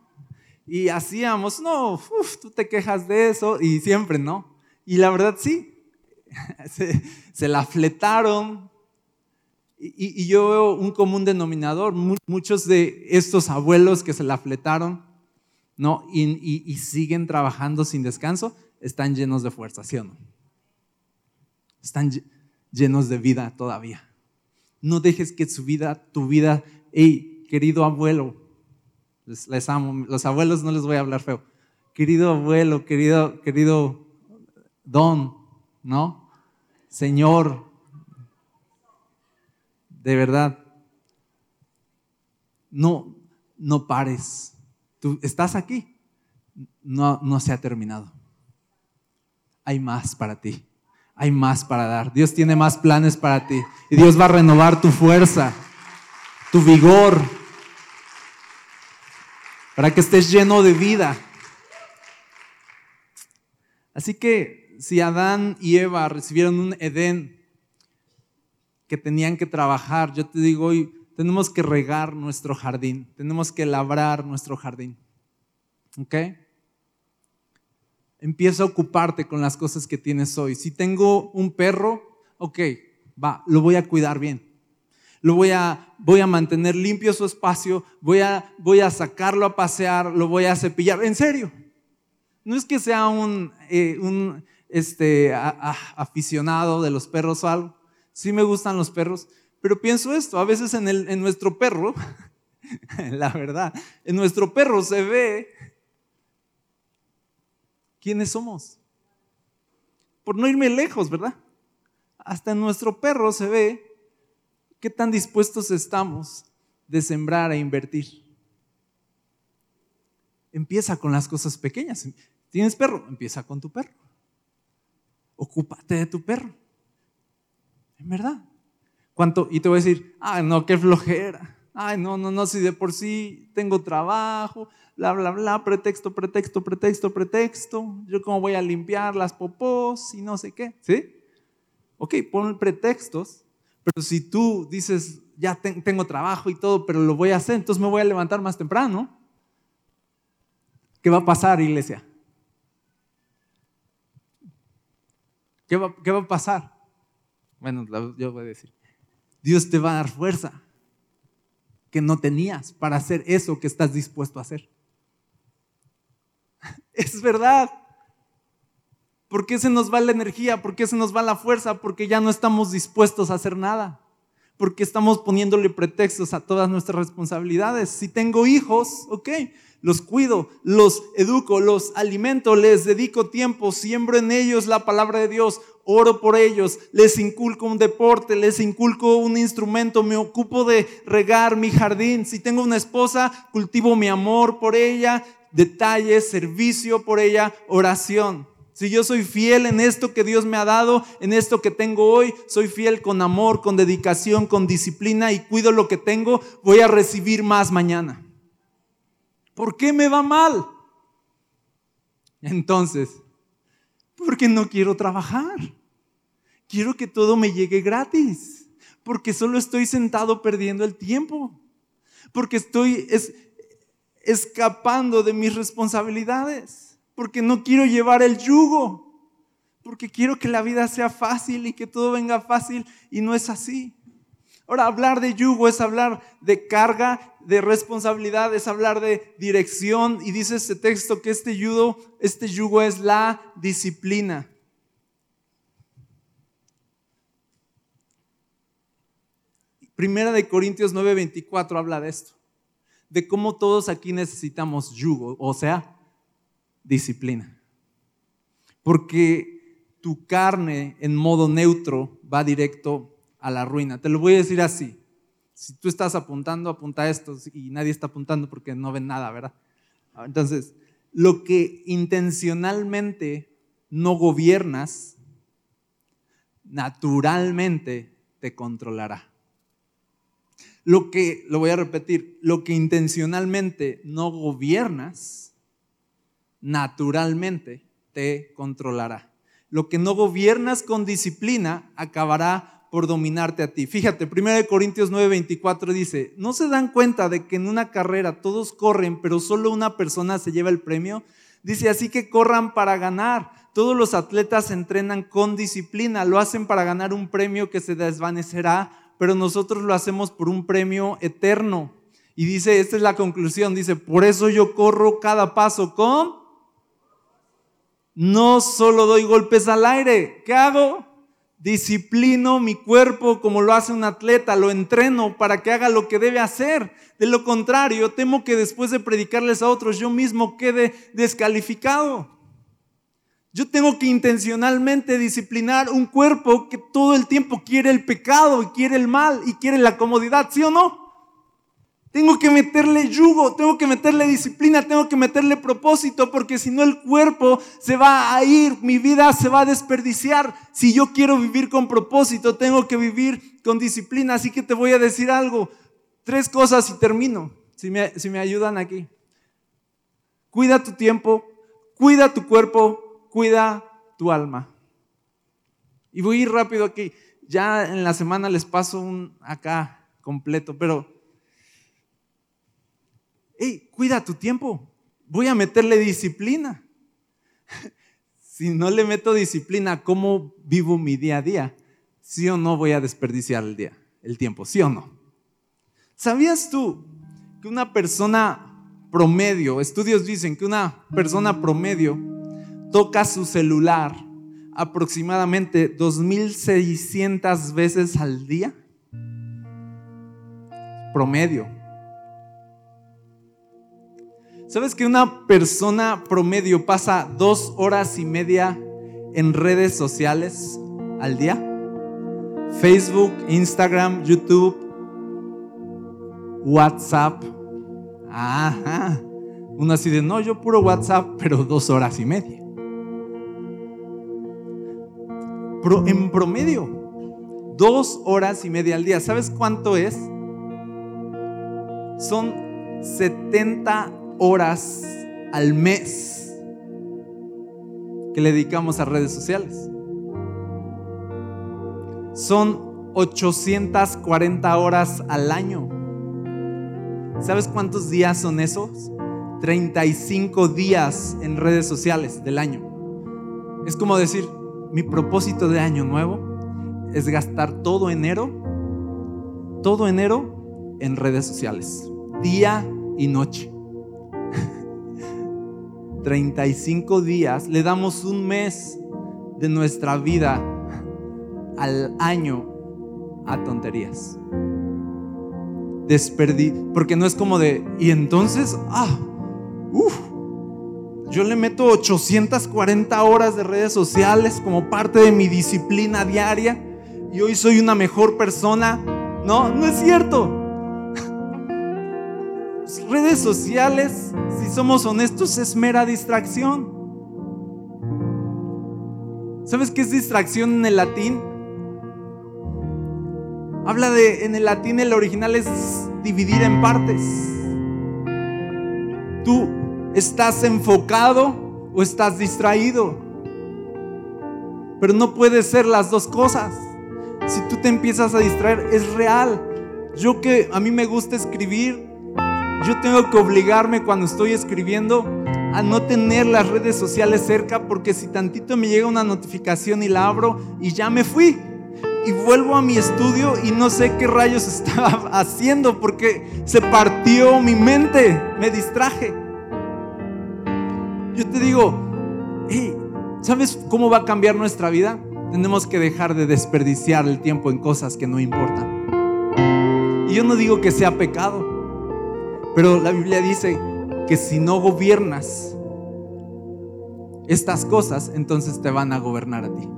Y hacíamos, no, tú te quejas de eso, y siempre, ¿no? Y la verdad sí, [LAUGHS] se, la fletaron. Y, yo veo un común denominador, muchos de estos abuelos que se la fletaron, ¿no? Y, siguen trabajando sin descanso, están llenos de fuerza, ¿sí o no? Están llenos de vida todavía. No dejes que su vida, tu vida, hey, querido abuelo, les, amo. Los abuelos no les voy a hablar feo. Querido abuelo, querido, querido don, ¿no? Señor, de verdad, no, no pares. Tú estás aquí, no, no se ha terminado. Hay más para ti, hay más para dar. Dios tiene más planes para ti y Dios va a renovar tu fuerza, tu vigor, para que estés lleno de vida. Así que si Adán y Eva recibieron un Edén que tenían que trabajar, yo te digo hoy, tenemos que regar nuestro jardín, tenemos que labrar nuestro jardín. ¿Ok? Empieza a ocuparte con las cosas que tienes hoy. Si tengo un perro, ok, va, lo voy a cuidar bien lo voy a, voy a mantener limpio su espacio, voy a, voy a sacarlo a pasear, lo voy a cepillar. En serio, no es que sea un, eh, un este, aficionado de los perros o algo. Sí me gustan los perros, pero pienso esto, a veces en, nuestro perro, [LAUGHS] la verdad, en nuestro perro se ve quiénes somos. Por no irme lejos, ¿verdad? Hasta en nuestro perro se ve ¿Qué tan dispuestos estamos de sembrar e invertir? Empieza con las cosas pequeñas. ¿Tienes perro? Empieza con tu perro. Ocúpate de tu perro. En verdad. ¿Cuánto? Y te voy a decir, ay, no, qué flojera. Ay, no, no, no, si de por sí tengo trabajo, bla, bla, bla, pretexto, pretexto, pretexto, pretexto. Yo cómo voy a limpiar las popós y no sé qué. ¿Sí? Ok, pon pretextos pero si tú dices, ya tengo trabajo y todo, pero lo voy a hacer, entonces me voy a levantar más temprano. ¿Qué va a pasar, iglesia? ¿Qué va, qué va a pasar? Bueno, yo voy a decir, Dios te va a dar fuerza que no tenías para hacer eso que estás dispuesto a hacer. [LAUGHS] Es verdad. ¿Por qué se nos va la energía? ¿Por qué se nos va la fuerza? Porque ya no estamos dispuestos a hacer nada. Porque estamos poniéndole pretextos a todas nuestras responsabilidades. Si tengo hijos, ok, los cuido, los educo, los alimento, les dedico tiempo, siembro en ellos la palabra de Dios, oro por ellos, les inculco un deporte, les inculco un instrumento, me ocupo de regar mi jardín. Si tengo una esposa, cultivo mi amor por ella, detalles, servicio por ella, oración. Si yo soy fiel en esto que Dios me ha dado, en esto que tengo hoy, soy fiel con amor, con dedicación, con disciplina y cuido lo que tengo, voy a recibir más mañana. ¿Por qué me va mal? Entonces, porque no quiero trabajar. Quiero que todo me llegue gratis. Porque solo estoy sentado perdiendo el tiempo. Porque estoy escapando de mis responsabilidades porque no quiero llevar el yugo, porque quiero que la vida sea fácil y que todo venga fácil y no es así. Ahora, hablar de yugo es hablar de carga, de responsabilidad, es hablar de dirección y dice este texto que este yugo, este yugo es la disciplina. Primera de Corintios 9:24 habla de esto, de cómo todos aquí necesitamos yugo, o sea, disciplina. Porque tu carne en modo neutro va directo a la ruina. Te lo voy a decir así. Si tú estás apuntando, apunta esto y nadie está apuntando porque no ven nada, ¿verdad? Entonces, lo que intencionalmente no gobiernas, naturalmente te controlará. Lo que, lo voy a repetir, lo que intencionalmente no gobiernas, naturalmente te controlará. Lo que no gobiernas con disciplina acabará por dominarte a ti. Fíjate, 1 Corintios 9:24 dice, ¿no se dan cuenta de que en una carrera todos corren, pero solo una persona se lleva el premio? Dice, así que corran para ganar. Todos los atletas entrenan con disciplina, lo hacen para ganar un premio que se desvanecerá pero nosotros lo hacemos por un premio eterno. Y dice, esta es la conclusión, dice, por eso yo corro cada paso con... No solo doy golpes al aire, ¿qué hago? Disciplino mi cuerpo como lo hace un atleta, lo entreno para que haga lo que debe hacer. De lo contrario, temo que después de predicarles a otros yo mismo quede descalificado. Yo tengo que intencionalmente disciplinar un cuerpo que todo el tiempo quiere el pecado y quiere el mal y quiere la comodidad, ¿sí o no? Tengo que meterle yugo, tengo que meterle disciplina, tengo que meterle propósito, porque si no el cuerpo se va a ir, mi vida se va a desperdiciar. Si yo quiero vivir con propósito, tengo que vivir con disciplina. Así que te voy a decir algo, tres cosas y termino, si me, si me ayudan aquí. Cuida tu tiempo, cuida tu cuerpo, cuida tu alma. Y voy a ir rápido aquí. Ya en la semana les paso un acá completo, pero, hey, cuida tu tiempo. Voy a meterle disciplina. [LAUGHS] Si no le meto disciplina, ¿cómo vivo mi día a día? ¿Sí o no voy a desperdiciar el día, el tiempo? ¿Sí o no? ¿Sabías tú que una persona promedio, estudios dicen que una persona promedio toca su celular aproximadamente 2.600 veces al día. Promedio. ¿Sabes que una persona promedio pasa dos horas y media en redes sociales al día? Facebook, Instagram, YouTube, WhatsApp. Ajá. Uno así de, no, yo puro WhatsApp, pero dos horas y media. en promedio, dos horas y media al día. ¿Sabes cuánto es? Son 70 horas al mes que le dedicamos a redes sociales. Son 840 horas al año. ¿Sabes cuántos días son esos? 35 días en redes sociales del año. Es como decir, mi propósito de año nuevo es gastar todo enero, todo enero en redes sociales, día y noche. 35 días, le damos un mes de nuestra vida al año a tonterías. Desperdí, porque no es como de, y entonces, ah, uff, yo le meto 840 horas de redes sociales como parte de mi disciplina diaria y hoy soy una mejor persona. No, no es cierto. Redes sociales, si somos honestos, es mera distracción. ¿Sabes qué es distracción en el latín? Habla de, en el latín el original es dividir en partes. Tú ¿Estás enfocado o estás distraído? Pero no puede ser las dos cosas. Si tú te empiezas a distraer, es real. Yo que a mí me gusta escribir, yo tengo que obligarme cuando estoy escribiendo a no tener las redes sociales cerca porque si tantito me llega una notificación y la abro y ya me fui. y vuelvo a mi estudio y no sé qué rayos [LAUGHS] estaba haciendo porque se partió mi mente, me distraje. Yo te digo, ¿sabes cómo va a cambiar nuestra vida? Tenemos que dejar de desperdiciar el tiempo en cosas que no importan. Y yo no digo que sea pecado, pero la Biblia dice que si no gobiernas estas cosas, entonces te van a gobernar a ti.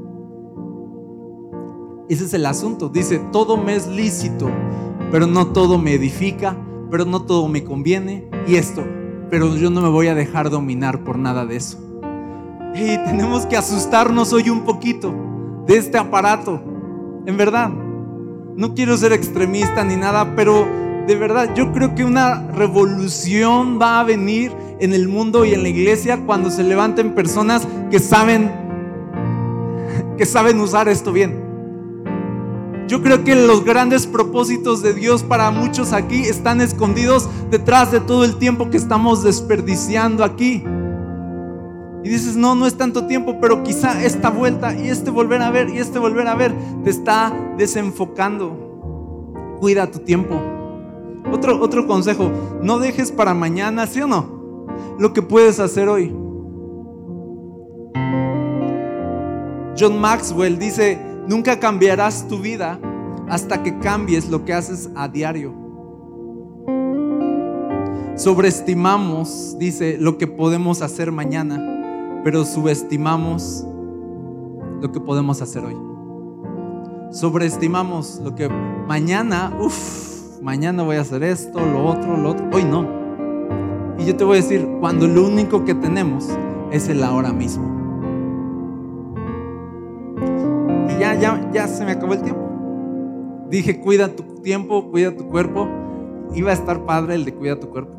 Ese es el asunto. Dice, todo me es lícito, pero no todo me edifica, pero no todo me conviene. Y esto, pero yo no me voy a dejar dominar por nada de eso. Y tenemos que asustarnos hoy un poquito de este aparato. En verdad, no quiero ser extremista ni nada, pero de verdad yo creo que una revolución va a venir en el mundo y en la iglesia cuando se levanten personas que saben que saben usar esto bien. Yo creo que los grandes propósitos de Dios para muchos aquí están escondidos detrás de todo el tiempo que estamos desperdiciando aquí. Y dices, no, no es tanto tiempo, pero quizá esta vuelta y este volver a ver y este volver a ver te está desenfocando. Cuida tu tiempo. Otro, otro consejo, no dejes para mañana, ¿sí o no? Lo que puedes hacer hoy. John Maxwell dice, Nunca cambiarás tu vida hasta que cambies lo que haces a diario. Sobreestimamos, dice, lo que podemos hacer mañana, pero subestimamos lo que podemos hacer hoy. Sobreestimamos lo que mañana, uff, mañana voy a hacer esto, lo otro, lo otro. Hoy no. Y yo te voy a decir, cuando lo único que tenemos es el ahora mismo. ya, ya, ya se me acabó el tiempo. Dije, cuida tu tiempo, cuida tu cuerpo. Iba a estar padre el de cuida tu cuerpo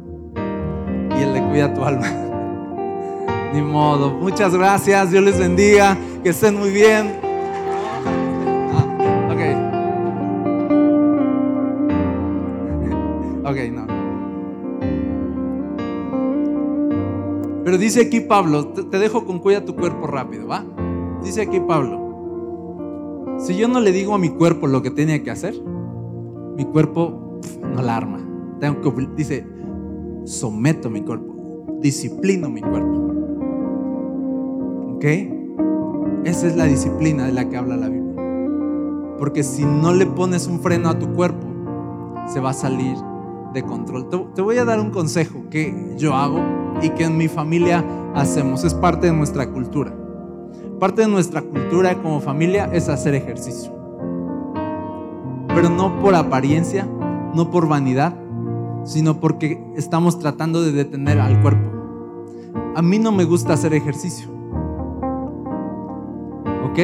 y el de cuida tu alma. [LAUGHS] Ni modo. Muchas gracias. Dios les bendiga. Que estén muy bien. Ok, no. Pero dice aquí Pablo, te dejo con cuida tu cuerpo rápido, ¿va? Dice aquí Pablo, si yo no le digo a mi cuerpo lo que tiene que hacer, mi cuerpo no la arma. Tengo que, dice, someto mi cuerpo, disciplino mi cuerpo. ¿Ok? Esa es la disciplina de la que habla la Biblia. Porque si no le pones un freno a tu cuerpo, se va a salir de control. Te voy a dar un consejo que yo hago y que en mi familia hacemos. Es parte de nuestra cultura. Parte de nuestra cultura como familia es hacer ejercicio. Pero no por apariencia, no por vanidad, sino porque estamos tratando de detener al cuerpo. A mí no me gusta hacer ejercicio. ¿Ok?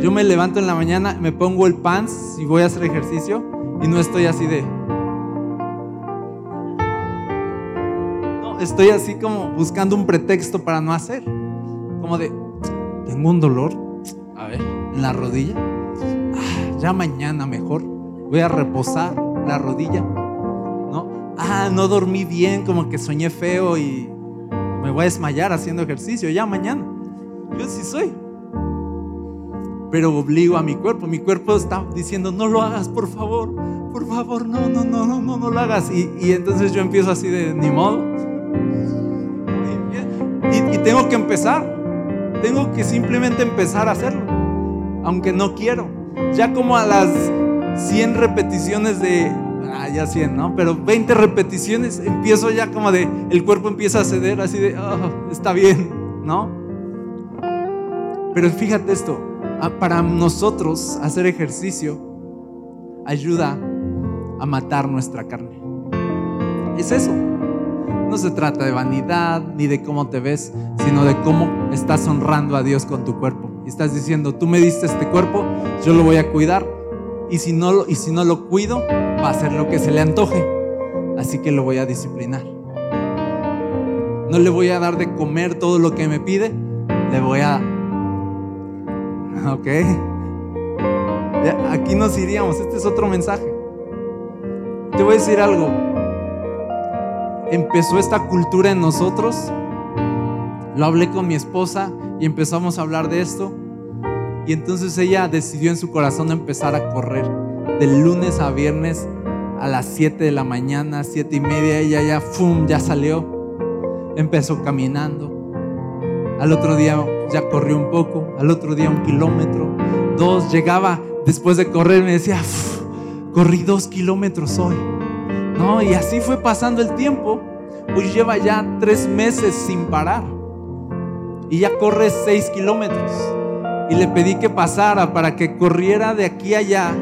Yo me levanto en la mañana, me pongo el pants y voy a hacer ejercicio y no estoy así de... No, estoy así como buscando un pretexto para no hacer. Como de, tengo un dolor, a ver, en la rodilla. Ah, ya mañana mejor. Voy a reposar la rodilla. ¿No? Ah, no dormí bien, como que soñé feo y me voy a desmayar haciendo ejercicio. Ya mañana. Yo sí soy. Pero obligo a mi cuerpo. Mi cuerpo está diciendo, no lo hagas, por favor. Por favor, no, no, no, no, no, no lo hagas. Y, y entonces yo empiezo así de, ni modo. Y, tengo que empezar. Tengo que simplemente empezar a hacerlo, aunque no quiero. Ya como a las 100 repeticiones de, ah, ya 100, ¿no? Pero 20 repeticiones, empiezo ya como de, el cuerpo empieza a ceder, así de, oh, está bien, ¿no? Pero fíjate esto, para nosotros hacer ejercicio ayuda a matar nuestra carne. Es eso. No se trata de vanidad ni de cómo te ves, sino de cómo estás honrando a Dios con tu cuerpo. Y estás diciendo, tú me diste este cuerpo, yo lo voy a cuidar. Y si no, y si no lo cuido, va a ser lo que se le antoje. Así que lo voy a disciplinar. No le voy a dar de comer todo lo que me pide, le voy a... [LAUGHS] Ok. Aquí nos iríamos, este es otro mensaje. Te voy a decir algo, empezó esta cultura en nosotros. Lo hablé con mi esposa y empezamos a hablar de esto. Y entonces ella decidió en su corazón empezar a correr de lunes a viernes a las 7 de la mañana, 7 y media, ella ya, ¡fum!, ya salió. Empezó caminando. Al otro día ya corrió un poco, al otro día un kilómetro, dos, llegaba después de correr, me decía, corrí dos kilómetros hoy. No, y así fue pasando el tiempo. Pues lleva ya tres meses sin parar. Y ya corre seis kilómetros. Y le pedí que pasara para que corriera de aquí a allá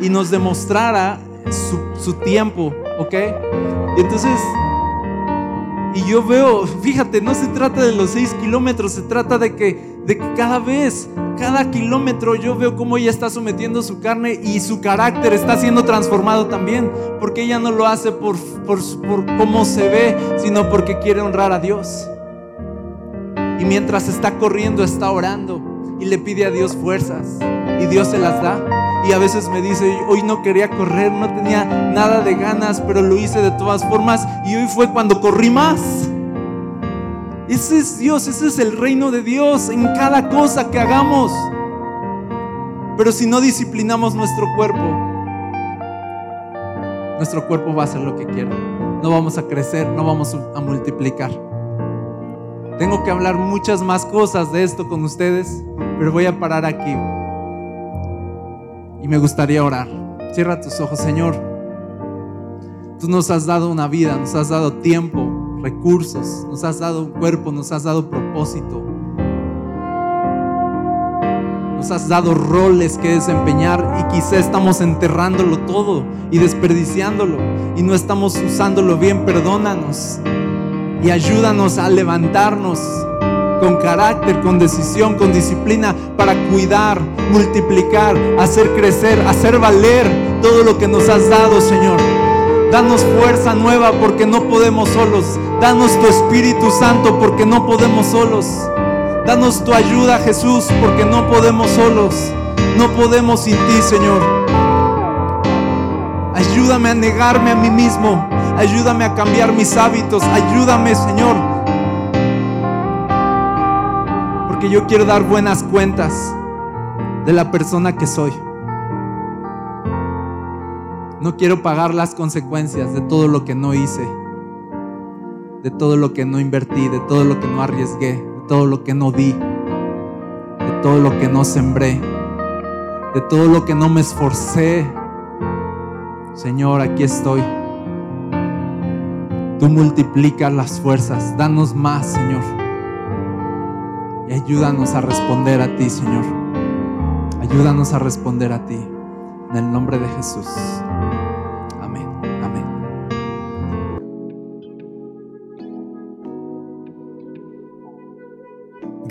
y nos demostrara su, su tiempo, ¿ok? Y entonces y yo veo, fíjate, no se trata de los seis kilómetros, se trata de que, de que cada vez, cada kilómetro yo veo cómo ella está sometiendo su carne y su carácter está siendo transformado también. Porque ella no lo hace por, por, por cómo se ve, sino porque quiere honrar a Dios. Y mientras está corriendo, está orando y le pide a Dios fuerzas. Y Dios se las da. Y a veces me dice, hoy no quería correr, no tenía nada de ganas, pero lo hice de todas formas. Y hoy fue cuando corrí más. Ese es Dios, ese es el reino de Dios en cada cosa que hagamos. Pero si no disciplinamos nuestro cuerpo, nuestro cuerpo va a hacer lo que quiera. No vamos a crecer, no vamos a multiplicar. Tengo que hablar muchas más cosas de esto con ustedes, pero voy a parar aquí y me gustaría orar. Cierra tus ojos, Señor. Tú nos has dado una vida, nos has dado tiempo, recursos, nos has dado un cuerpo, nos has dado propósito. Nos has dado roles que desempeñar y quizá estamos enterrándolo todo y desperdiciándolo y no estamos usándolo bien. Perdónanos y ayúdanos a levantarnos con carácter, con decisión, con disciplina para cuidar, multiplicar, hacer crecer, hacer valer todo lo que nos has dado, Señor. Danos fuerza nueva porque no podemos solos. Danos tu Espíritu Santo porque no podemos solos. Danos tu ayuda, Jesús, porque no podemos solos. No podemos sin ti, Señor. Ayúdame a negarme a mí mismo. Ayúdame a cambiar mis hábitos. Ayúdame, Señor yo quiero dar buenas cuentas de la persona que soy. No quiero pagar las consecuencias de todo lo que no hice, de todo lo que no invertí, de todo lo que no arriesgué, de todo lo que no di, de todo lo que no sembré, de todo lo que no me esforcé. Señor, aquí estoy. Tú multiplicas las fuerzas. Danos más, Señor y ayúdanos a responder a ti, Señor. Ayúdanos a responder a ti. En el nombre de Jesús.